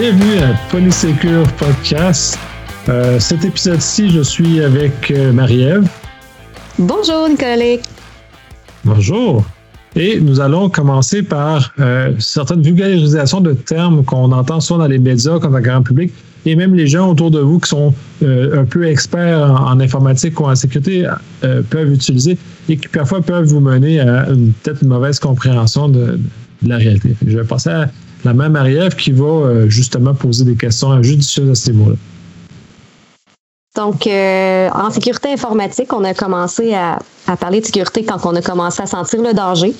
Bienvenue à Polysecure Podcast. Euh, cet épisode-ci, je suis avec euh, Marie-Ève. Bonjour, Nicolas. Bonjour. Et nous allons commencer par euh, certaines vulgarisations de termes qu'on entend souvent dans les médias, comme dans le grand public, et même les gens autour de vous qui sont un peu experts en, informatique ou en sécurité peuvent utiliser et qui parfois peuvent vous mener à peut-être une mauvaise compréhension de, de la réalité. Je vais passer à la même Marie-Ève qui va euh, justement poser des questions judicieuses à ce niveau-là. Donc, euh, en sécurité informatique, on a commencé à, parler de sécurité quand on a commencé à sentir le danger.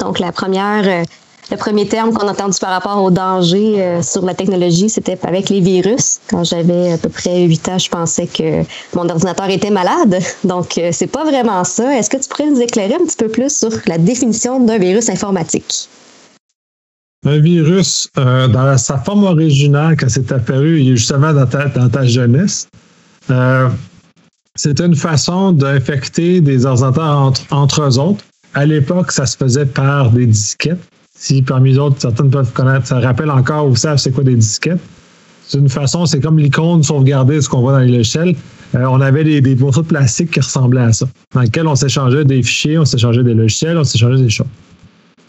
Donc, la euh, le premier terme qu'on a entendu par rapport au danger sur la technologie, c'était avec les virus. Quand j'avais à peu près 8 ans, je pensais que mon ordinateur était malade. Donc, c'est pas vraiment ça. Est-ce que tu pourrais nous éclairer un petit peu plus sur la définition d'un virus informatique? Un virus, euh, dans sa forme originale, quand c'est apparu justement dans ta, dans ta jeunesse, euh, c'était une façon d'infecter des ordinateurs entre, entre eux autres. À l'époque, ça se faisait par des disquettes. Si parmi les autres, certaines peuvent connaître, ça rappelle encore ou savent c'est quoi des disquettes. C'est une façon, c'est comme l'icône sauvegarder ce qu'on voit dans les logiciels. Euh, on avait des, des morceaux de plastique qui ressemblaient à ça, dans lesquels on s'échangeait des fichiers, on s'échangeait des logiciels, on s'échangeait des choses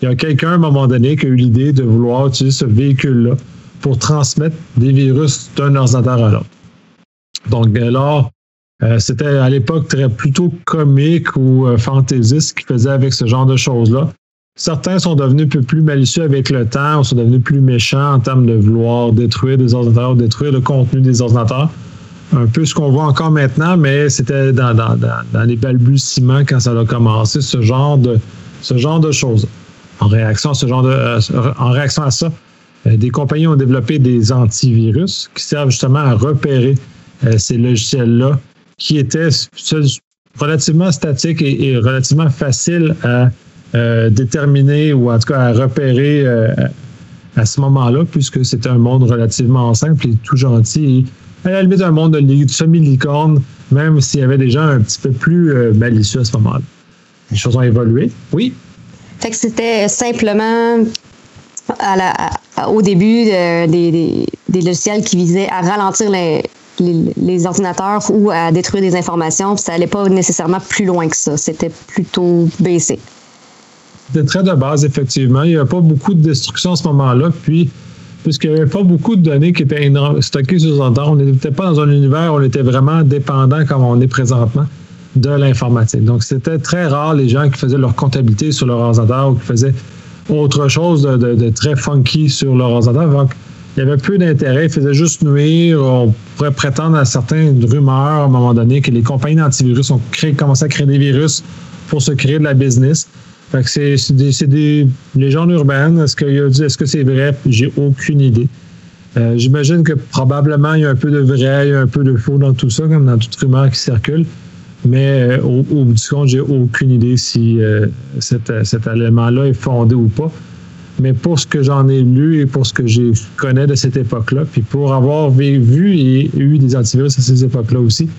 il y a quelqu'un à un moment donné qui a eu l'idée de vouloir utiliser ce véhicule-là pour transmettre des virus d'un ordinateur à l'autre. Donc, alors, euh, c'était à l'époque très plutôt comique ou euh, fantaisiste qui faisait avec ce genre de choses-là. Certains sont devenus un peu plus malicieux avec le temps, ou sont devenus plus méchants en termes de vouloir détruire des ordinateurs, détruire le contenu des ordinateurs. Un peu ce qu'on voit encore maintenant, mais c'était dans, dans, dans, les balbutiements quand ça a commencé, ce genre de, ce genre de choses en réaction à ce genre de, euh, en réaction à ça, euh, des compagnies ont développé des antivirus qui servent justement à repérer euh, ces logiciels-là qui étaient relativement statiques et, relativement faciles à déterminer ou en tout cas à repérer à ce moment-là, puisque c'était un monde relativement simple et tout gentil. Et à la limite, un monde de semi-licorne, même s'il y avait des gens un petit peu plus malicieux à ce moment-là. Les choses ont évolué. Oui? Fait que c'était simplement au début des, logiciels qui visaient à ralentir les, ordinateurs ou à détruire des informations. Puis ça n'allait pas nécessairement plus loin que ça. C'était plutôt baissé. C'était très de base, effectivement. Il n'y a pas beaucoup de destruction à ce moment-là. Puis, puisqu'il n'y avait pas beaucoup de données qui étaient stockées sur les on n'était pas dans un univers où on était vraiment dépendant comme on est présentement de l'informatique. Donc, c'était très rare les gens qui faisaient leur comptabilité sur leur ordinateur ou qui faisaient autre chose de, très funky sur leur ordinateur. Donc, il y avait peu d'intérêt, ils faisaient juste nuire. On pourrait prétendre à certaines rumeurs à un moment donné que les compagnies d'antivirus ont commencé à créer des virus pour se créer de la business. Fait que c'est des, des, légendes urbaines. Est-ce que est-ce que c'est vrai? J'ai aucune idée. Euh, j'imagine que probablement il y a un peu de vrai, il y a un peu de faux dans tout ça, comme dans toute rumeur qui circule. Mais euh, au, bout du compte, j'ai aucune idée si euh, cet, cet élément-là est fondé ou pas. Mais pour ce que j'en ai lu et pour ce que je connais de cette époque-là, puis pour avoir vu et eu des antivirus à ces époques-là aussi,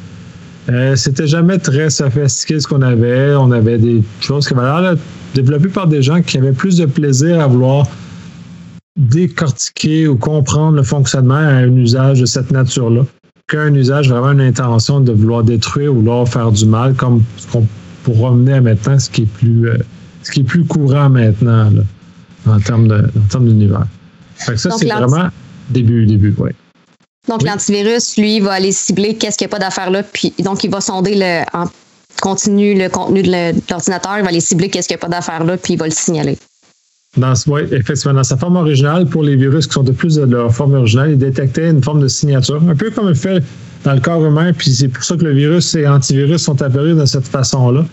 euh, c'était jamais très sophistiqué ce qu'on avait. On avait des choses qui avaient l'air développées par des gens qui avaient plus de plaisir à vouloir décortiquer ou comprendre le fonctionnement à un usage de cette nature-là qu'un usage vraiment une intention de vouloir détruire ou vouloir faire du mal, comme ce qu'on pourra mener à maintenant, ce qui est plus, euh, ce qui est plus courant maintenant en termes d'univers. ça, c'est vraiment début, début, oui. Donc, l'antivirus, lui, va aller cibler qu'est-ce qu'il n'y a pas d'affaires là, puis donc il va sonder le, en continu le contenu de l'ordinateur, il va aller cibler qu'est-ce qu'il n'y a pas d'affaires là, puis il va le signaler. Dans, effectivement, dans sa forme originale, pour les virus qui sont de plus de leur forme originale, il détectait une forme de signature, un peu comme il fait dans le corps humain, puis c'est pour ça que le virus et l'antivirus sont apparus de cette façon-là.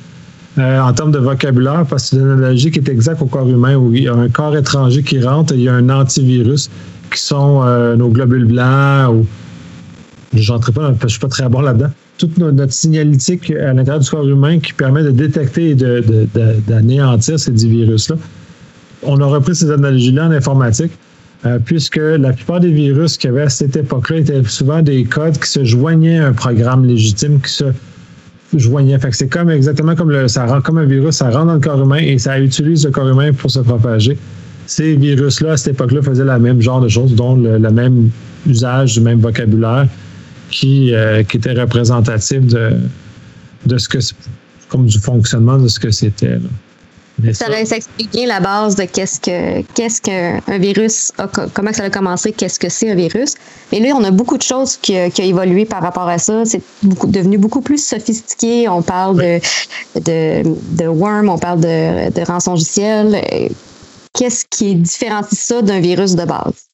Euh, en termes de vocabulaire, parce que c'est une analogie qui est exacte au corps humain, où il y a un corps étranger qui rentre et il y a un antivirus qui sont euh, nos globules blancs ou je pas, je suis pas très bon là-dedans. Toute notre, signalétique à l'intérieur du corps humain qui permet de détecter et d'anéantir de, de, ces virus-là on a repris ces analogies-là en informatique, euh, puisque la plupart des virus qu'il y avait à cette époque-là étaient souvent des codes qui se joignaient à un programme légitime qui se joignait. Fait que c'est comme exactement comme ça comme un virus, ça rentre dans le corps humain et ça utilise le corps humain pour se propager. ces virus-là, à cette époque-là, faisaient le même genre de choses, dont le, même usage du même vocabulaire qui, euh, qui était représentatif de, de ce que comme du fonctionnement de ce que c'était. Ça, ça, explique bien la base de qu'est-ce que qu'est-ce qu'un virus, comment ça a commencé, qu'est-ce que c'est un virus. Mais là, on a beaucoup de choses qui, qui ont évolué par rapport à ça. C'est devenu beaucoup plus sophistiqué. On parle de, de, de worm, on parle de, de rançongiciel. Qu'est-ce qui différencie ça d'un virus de base?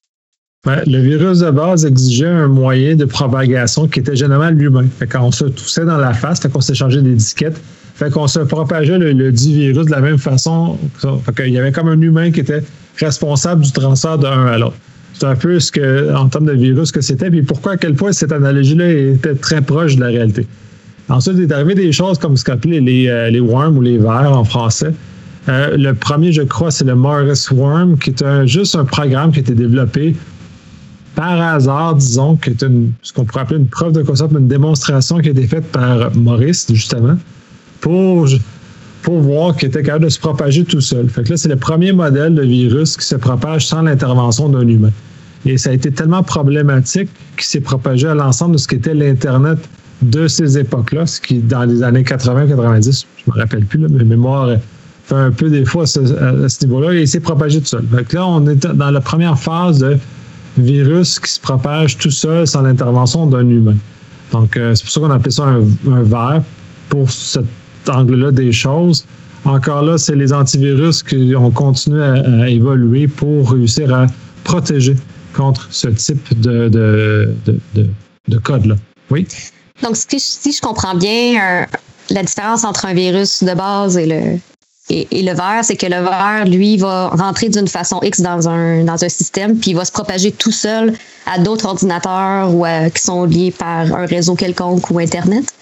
le virus de base exigeait un moyen de propagation qui était généralement l'humain. Quand on se toussait dans la face, fait qu'on s'échangeait des disquettes, fait qu'on se propageait le, dit virus de la même façon. Fait qu'il y avait comme un humain qui était responsable du transfert d'un à l'autre. C'est un peu ce que, en termes de virus, que c'était, puis pourquoi, à quel point cette analogie-là était très proche de la réalité. Ensuite, il est arrivé des choses comme ce qu'on appelait les, euh, les worms ou les vers en français. Euh, le premier, je crois, c'est le Morris Worm, qui est juste un programme qui a été développé par hasard, disons, qui est ce qu'on pourrait appeler une preuve de concept, une démonstration qui a été faite par Maurice, justement, pour, voir qu'il était capable de se propager tout seul. Fait que là, c'est le premier modèle de virus qui se propage sans l'intervention d'un humain. Et ça a été tellement problématique qu'il s'est propagé à l'ensemble de ce qu'était l'Internet de ces époques-là, ce qui, dans les années 80-90, je me rappelle plus, là, mes fait un peu fois à ce, niveau-là, et il s'est propagé tout seul. Fait que là, on est dans la première phase de virus qui se propage tout seul sans l'intervention d'un humain. Donc, euh, c'est pour ça qu'on appelle ça un, un verre pour cet angle-là des choses. Encore là, c'est les antivirus qui ont continué à, évoluer pour réussir à protéger contre ce type de, de, de, de, code-là. Oui? Donc, si, si, je comprends bien, la différence entre un virus de base et le, et, le verre, c'est que le verre, lui, va rentrer d'une façon X dans un, dans un système, puis il va se propager tout seul à d'autres ordinateurs ou qui sont liés par un réseau quelconque ou Internet.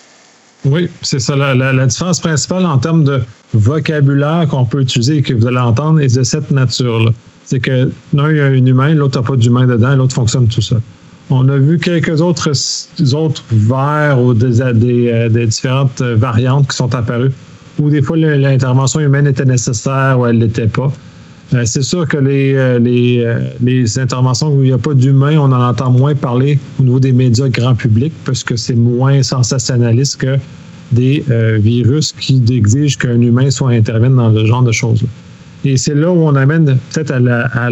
Oui, c'est ça. La, la, différence principale en termes de vocabulaire qu'on peut utiliser et que vous allez entendre est de cette nature-là. C'est que l'un, il y a un humain, l'autre n'a pas d'humain dedans, l'autre fonctionne tout seul. On a vu quelques autres, autres vers ou des, des, euh, des différentes variantes qui sont apparues où des fois l'intervention humaine était nécessaire ou elle ne l'était pas. Euh, c'est sûr que les, euh, euh, les, interventions où il n'y a pas d'humain, on en entend moins parler au niveau des médias grand public parce que c'est moins sensationnaliste que des virus qui exigent qu'un humain soit intervienne dans ce genre de choses. -là. Et c'est là où on amène peut-être à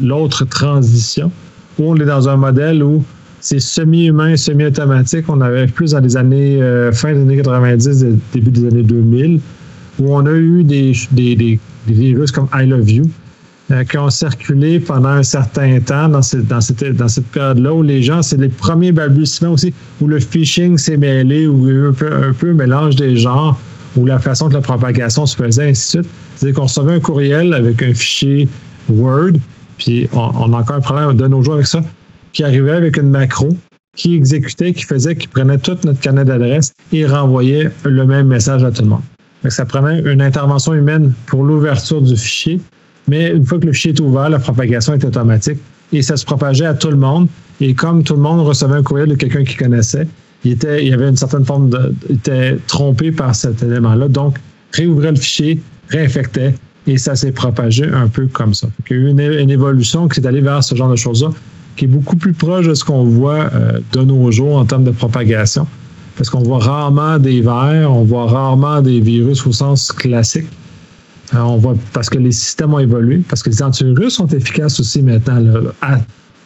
l'autre transition, où on est dans un modèle où c'est semi-humain, semi-automatique. On avait plus dans les années euh, fin des années 90, début des années 2000, où on a eu des, des, virus comme I Love You euh, qui ont circulé pendant un certain temps dans cette, période-là, où les gens, c'est les premiers balbutiements aussi, où le phishing s'est mêlé, où il y a eu un peu, un mélange des genres, où la façon que la propagation se faisait, ainsi de suite. C'est-à-dire qu'on recevait un courriel avec un fichier Word, puis on, a encore un problème de nos jours avec ça qui arrivait avec une macro qui exécutait, qui faisait, qui prenait toute notre canal d'adresse et renvoyait le même message à tout le monde. Ça prenait une intervention humaine pour l'ouverture du fichier, mais une fois que le fichier est ouvert, la propagation est automatique et ça se propageait à tout le monde. Et comme tout le monde recevait un courriel de quelqu'un qui connaissait, il, était, il y avait une certaine forme de. Il était trompé par cet élément-là. Donc, réouvrait le fichier, réinfectait et ça s'est propagé un peu comme ça. il y a eu une, une évolution qui est allée vers ce genre de choses-là qui est beaucoup plus proche de ce qu'on voit euh, de nos jours en termes de propagation. Parce qu'on voit rarement des vers, on voit rarement des virus au sens classique. Euh, on voit parce que les systèmes ont évolué, parce que les antivirus sont efficaces aussi maintenant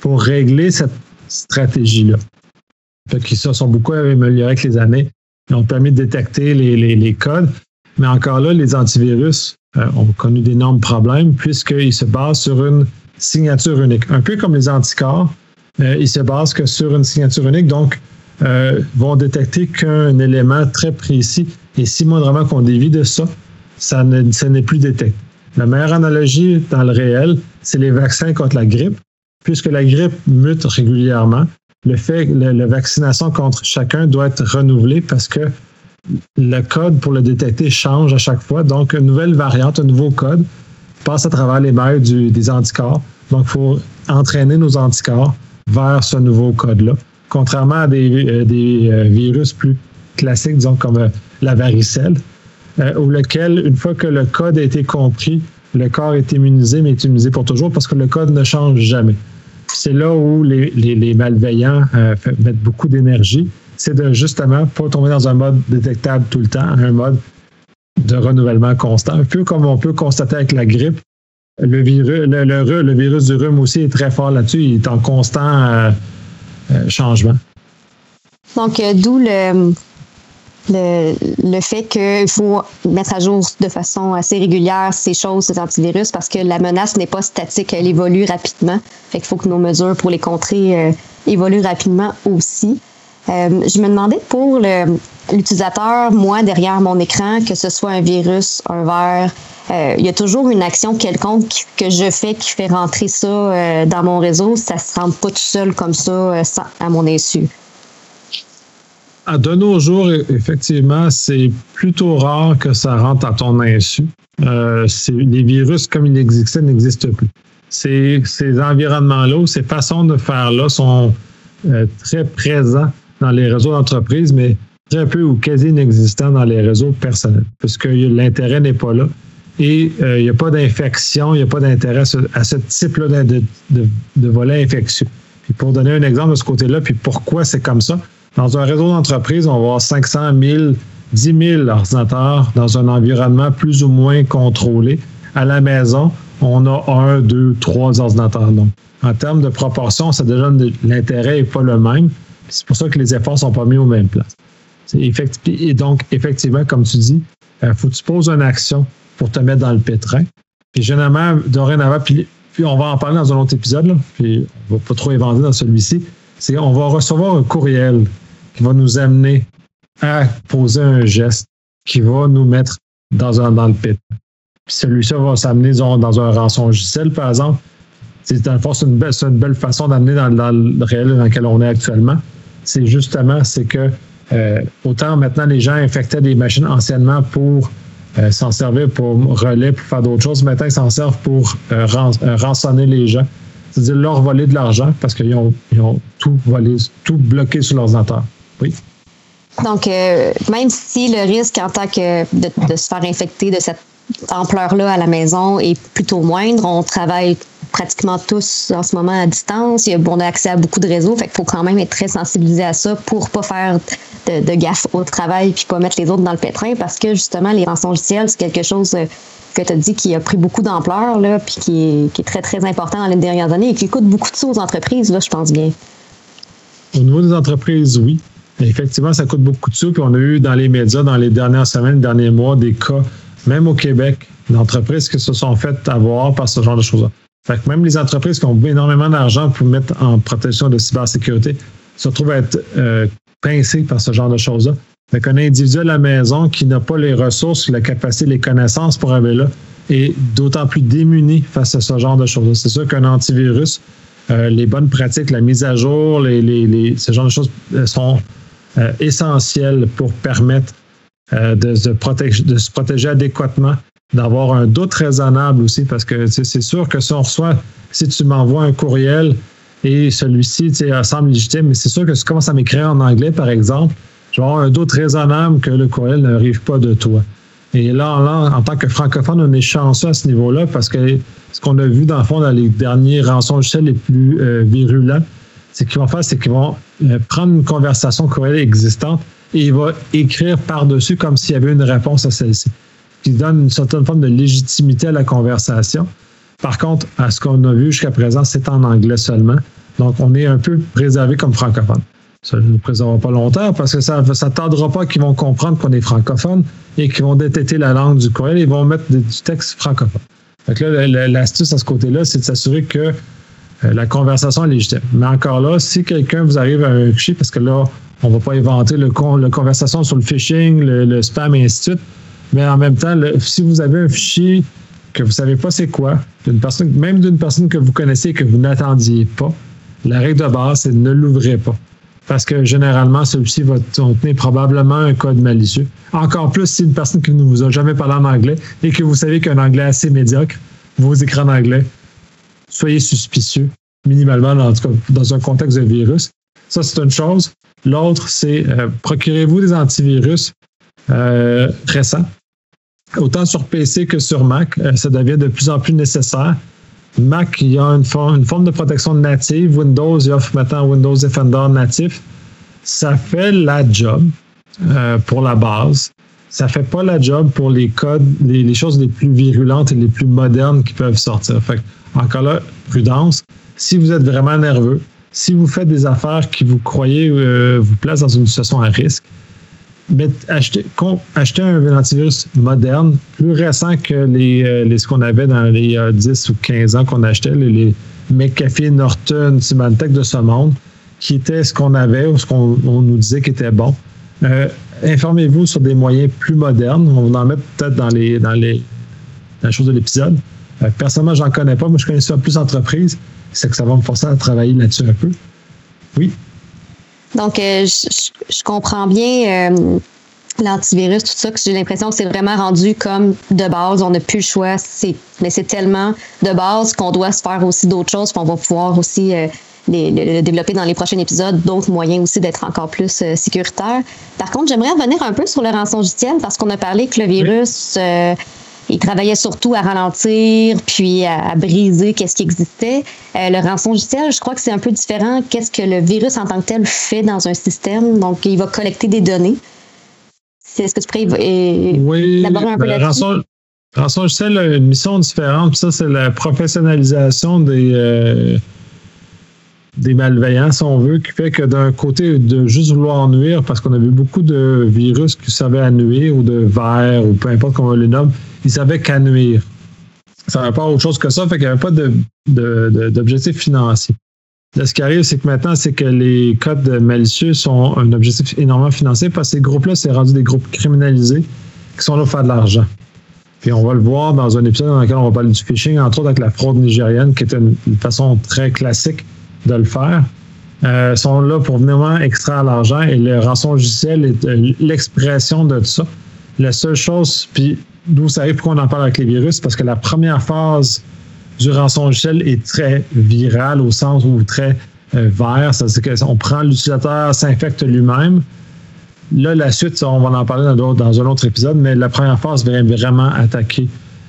pour régler cette stratégie-là. Qui se sont beaucoup améliorés avec les années. Ils ont permis de détecter les, codes. Mais encore là, les antivirus euh, ont connu d'énormes problèmes puisqu'ils se basent sur une signature unique. Un peu comme les anticorps, ils se basent que sur une signature unique, donc euh, vont détecter qu'un élément très précis. Et si moindrement qu'on dévie de ça, ça n'est plus détecté. La meilleure analogie dans le réel, c'est les vaccins contre la grippe. Puisque la grippe mute régulièrement, le fait que la, vaccination contre chacun doit être renouvelée parce que le code pour le détecter change à chaque fois. Donc, une nouvelle variante, un nouveau code passe à travers les mailles des anticorps. Donc, il faut entraîner nos anticorps vers ce nouveau code-là. Contrairement à des, euh, euh, virus plus classiques, disons comme euh, la varicelle, où lequel, une fois que le code a été compris, le corps est immunisé, mais est immunisé pour toujours parce que le code ne change jamais. C'est là où les, malveillants mettent beaucoup d'énergie. C'est de justement pas tomber dans un mode détectable tout le temps, un mode de renouvellement constant. Un peu comme on peut constater avec la grippe, le virus, le, virus du rhume aussi est très fort là-dessus. Il est en constant changement. Donc, d'où le, le, fait qu'il faut mettre à jour de façon assez régulière ces choses, ces antivirus, parce que la menace n'est pas statique, elle évolue rapidement. Fait qu'il faut que nos mesures pour les contrer euh, évoluent rapidement aussi. Euh, je me demandais pour l'utilisateur, moi, derrière mon écran, que ce soit un virus, un verre, euh, il y a toujours une action quelconque que je fais qui fait rentrer ça dans mon réseau. Ça ne se rentre pas tout seul comme ça à mon insu de nos jours, effectivement, c'est plutôt rare que ça rentre à ton insu. Euh, les virus, comme ils existaient, n'existent plus. Ces, environnements-là, ces façons de faire-là sont euh, très présents dans les réseaux d'entreprise, mais très peu ou quasi inexistants dans les réseaux personnels, puisque l'intérêt n'est pas là. Et euh, il n'y a pas d'infection, il n'y a pas d'intérêt à ce type-là de, de, de volet infectieux. Puis pour donner un exemple de ce côté-là, puis pourquoi c'est comme ça, dans un réseau d'entreprise, on va avoir 500 000, 10 000 ordinateurs dans un environnement plus ou moins contrôlé. À la maison, on a un, deux, trois ordinateurs. Donc, en termes de proportion, ça déjà l'intérêt n'est pas le même. C'est pour ça que les efforts ne sont pas mis aux mêmes places. Et donc, effectivement, comme tu dis, il euh, faut que tu poses une action pour te mettre dans le pétrin. Puis généralement, dorénavant, puis, on va en parler dans un autre épisode, puis on ne va pas trop éventer dans celui-ci, c'est qu'on va recevoir un courriel qui va nous amener à poser un geste qui va nous mettre dans, un, dans le pit. Puis celui-ci va s'amener dans un rançon logiciel, par exemple. C'est une, une belle façon d'amener dans, le réel dans lequel on est actuellement. C'est justement, c'est que euh, autant maintenant les gens infectaient des machines anciennement pour euh, s'en servir pour relais, pour faire d'autres choses. Maintenant, ils s'en servent pour euh, rançonner les gens. C'est-à-dire leur voler de l'argent parce qu'ils ont, tout volé, tout bloqué sur l'ordinateur. Oui. Donc, même si le risque en tant que de, se faire infecter de cette ampleur-là à la maison est plutôt moindre, on travaille pratiquement tous en ce moment à distance. On a accès à beaucoup de réseaux, fait qu'il faut quand même être très sensibilisé à ça pour pas faire de, gaffe au travail puis pas mettre les autres dans le pétrin parce que justement les rançons logicielles c'est quelque chose euh, que tu as dit qui a pris beaucoup d'ampleur là puis qui est, très très important dans les dernières années et qui coûte beaucoup de sous aux entreprises là, je pense bien. Au niveau des entreprises, oui. Effectivement, ça coûte beaucoup de sous. Puis on a eu dans les médias, dans les dernières semaines, derniers mois, des cas, même au Québec, d'entreprises qui se sont faites avoir par ce genre de choses-là. Fait que même les entreprises qui ont énormément d'argent pour mettre en protection de cybersécurité se retrouvent à être euh, pincées par ce genre de choses-là. Fait qu'un individu à la maison qui n'a pas les ressources, la capacité, les connaissances pour aller là, est d'autant plus démuni face à ce genre de choses. là C'est sûr qu'un antivirus, euh, les bonnes pratiques, la mise à jour, les, les, ce genre de choses euh, sont euh, essentiel pour permettre euh, de, de se protéger adéquatement, d'avoir un doute raisonnable aussi, parce que c'est sûr que si on reçoit, si tu m'envoies un courriel et celui-ci semble légitime, mais c'est sûr que si tu commences à m'écrire en anglais, par exemple, je vais avoir un doute raisonnable que le courriel n'arrive pas de toi. Et là, en, tant que francophone, on est chanceux à ce niveau-là parce que ce qu'on a vu dans le fond dans les derniers rançons les plus euh, virulents, ce qu'ils vont faire, c'est qu'ils vont euh, prendre une conversation courriel existante et ils vont écrire par-dessus comme s'il y avait une réponse à celle-ci, qui donne une certaine forme de légitimité à la conversation. Par contre, à ce qu'on a vu jusqu'à présent, c'est en anglais seulement. Donc, on est un peu préservé comme francophone. Ça ne nous préservera pas longtemps parce que ça ne tardera pas qu'ils vont comprendre qu'on est francophone et qu'ils vont détecter la langue du courriel et vont mettre du texte francophone. Donc là, l'astuce à ce côté-là, c'est de s'assurer que euh, la conversation est légitime. Mais encore là, si quelqu'un vous arrive à un fichier, parce que là, on ne va pas inventer le, la conversation sur le phishing, le, spam et ainsi de suite, mais en même temps, si vous avez un fichier que vous savez pas c'est quoi, même d'une personne que vous connaissez et que vous n'attendiez pas, la règle de base, c'est ne l'ouvrez pas. Parce que généralement, celui-ci va contenir probablement un code malicieux. Encore plus si une personne qui ne vous a jamais parlé en anglais et que vous savez qu'un anglais assez médiocre, vos écrits en anglais, soyez suspicieux, minimalement, dans un contexte de virus. Ça, c'est une chose. L'autre, c'est euh, procurez-vous des antivirus euh, récents. Autant sur PC que sur Mac. ça devient de plus en plus nécessaire. Mac, il y a une, forme de protection native. Windows, il offre maintenant Windows Defender natif. Ça fait la job pour la base ça fait pas la job pour les codes, les, choses les plus virulentes et les plus modernes qui peuvent sortir. Fait encore là, prudence. Si vous êtes vraiment nerveux, si vous faites des affaires qui vous croyez euh, vous placent dans une situation à risque, achetez, un antivirus moderne, plus récent que les, euh, les ce qu'on avait dans les 10 ou 15 ans qu'on achetait, les, les Norton, Symantec de ce monde, qui était ce qu'on avait ou ce qu'on nous disait qui était bon. Euh, informez-vous sur des moyens plus modernes. On en mettre peut-être dans les dans les la chose de l'épisode. Euh, personnellement, j'en connais pas. Moi, je connais ça plus entreprise. C'est que ça va me forcer à travailler là-dessus un peu. Oui? Donc, euh, je, comprends bien l'antivirus, tout ça, que j'ai l'impression que c'est vraiment rendu comme de base. On n'a plus le choix. mais c'est tellement de base qu'on doit se faire aussi d'autres choses. Puis on va pouvoir aussi de développer dans les prochains épisodes d'autres moyens aussi d'être encore plus euh, sécuritaire. Par contre, j'aimerais revenir un peu sur le rançongiciel parce qu'on a parlé que le virus, euh, il travaillait surtout à ralentir puis à, briser qu'est-ce qui existait. Euh, le rançongiciel, je crois que c'est un peu différent. Qu'est-ce que le virus en tant que tel fait dans un système? Donc, il va collecter des données. Est-ce que tu pourrais oui, élaborer un peu là-dessus? Rançongiciel a une mission différente. Ça, c'est la professionnalisation des des malveillants, si on veut, qui fait que d'un côté, de juste vouloir nuire, parce qu'on a vu beaucoup de virus qui savaient à nuire, ou de vers, ou peu importe comment on les nomme, ils savaient qu'à nuire. Ça n'avait pas autre chose que ça, fait qu'il n'y avait pas d'objectif financier. Là, ce qui arrive, c'est que maintenant, c'est que les codes malicieux sont un objectif énormément financier parce que ces groupes-là, c'est rendu des groupes criminalisés qui sont là pour faire de l'argent. Puis on va le voir dans un épisode dans lequel on va parler du phishing, entre autres avec la fraude nigérienne, qui est une façon très classique de le faire, euh, sont là pour vraiment extraire l'argent et le rançon logiciel est euh, l'expression de ça. La seule chose, puis d'où ça arrive, pourquoi on en parle avec les virus, parce que la première phase du rançon logiciel est très virale au sens où très euh, vert, c'est-à-dire qu'on prend l'utilisateur, s'infecte lui-même. Là, la suite, on va en parler dans, dans un autre épisode, mais la première phase vient vraiment attaquer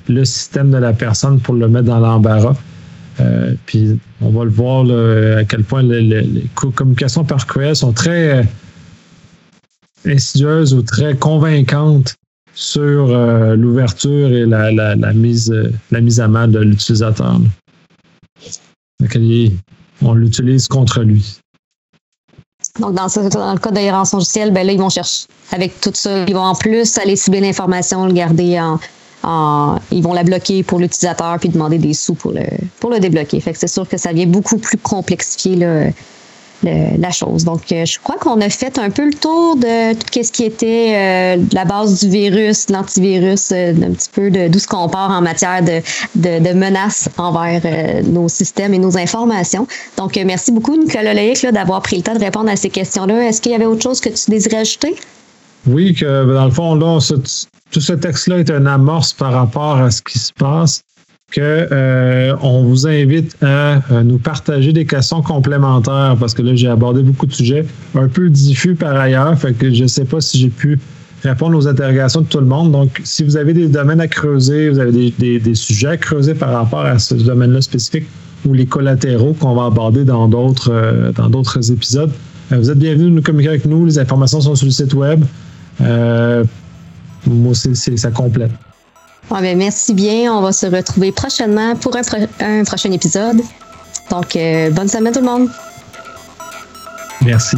le système de la personne pour le mettre dans l'embarras. Euh, puis on va le voir à quel point les, communications par courriel sont très euh, insidieuses ou très convaincantes sur euh, l'ouverture et la, mise, la mise à mal de l'utilisateur. On l'utilise contre lui. Donc, dans, le cas de rançongiciel, ben là, ils vont chercher avec tout ça. Ils vont en plus aller cibler l'information, le garder en, ils vont la bloquer pour l'utilisateur puis demander des sous pour le, pour le débloquer. Fait que c'est sûr que ça vient beaucoup plus complexifier la chose. Donc, euh, je crois qu'on a fait un peu le tour de tout ce qui était euh, la base du virus, l'antivirus, euh, un petit peu de d'où ce qu'on part en matière de, de, menaces envers nos systèmes et nos informations. Donc, merci beaucoup, Nicolas Leïc, d'avoir pris le temps de répondre à ces questions-là. Est-ce qu'il y avait autre chose que tu désirais ajouter? Oui, que dans le fond, là, tout ce texte-là est un amorce par rapport à ce qui se passe, que euh, on vous invite à, nous partager des questions complémentaires parce que là, j'ai abordé beaucoup de sujets un peu diffus par ailleurs, fait que je ne sais pas si j'ai pu répondre aux interrogations de tout le monde. Donc, si vous avez des domaines à creuser, vous avez des, sujets à creuser par rapport à ce domaine-là spécifique ou les collatéraux qu'on va aborder dans d'autres euh, dans d'autres épisodes, euh, vous êtes bienvenus de nous communiquer avec nous. Les informations sont sur le site web. Moi, c'est, ça complète. Ben, merci bien. On va se retrouver prochainement pour un, prochain épisode. Donc, euh, bonne semaine tout le monde. Merci.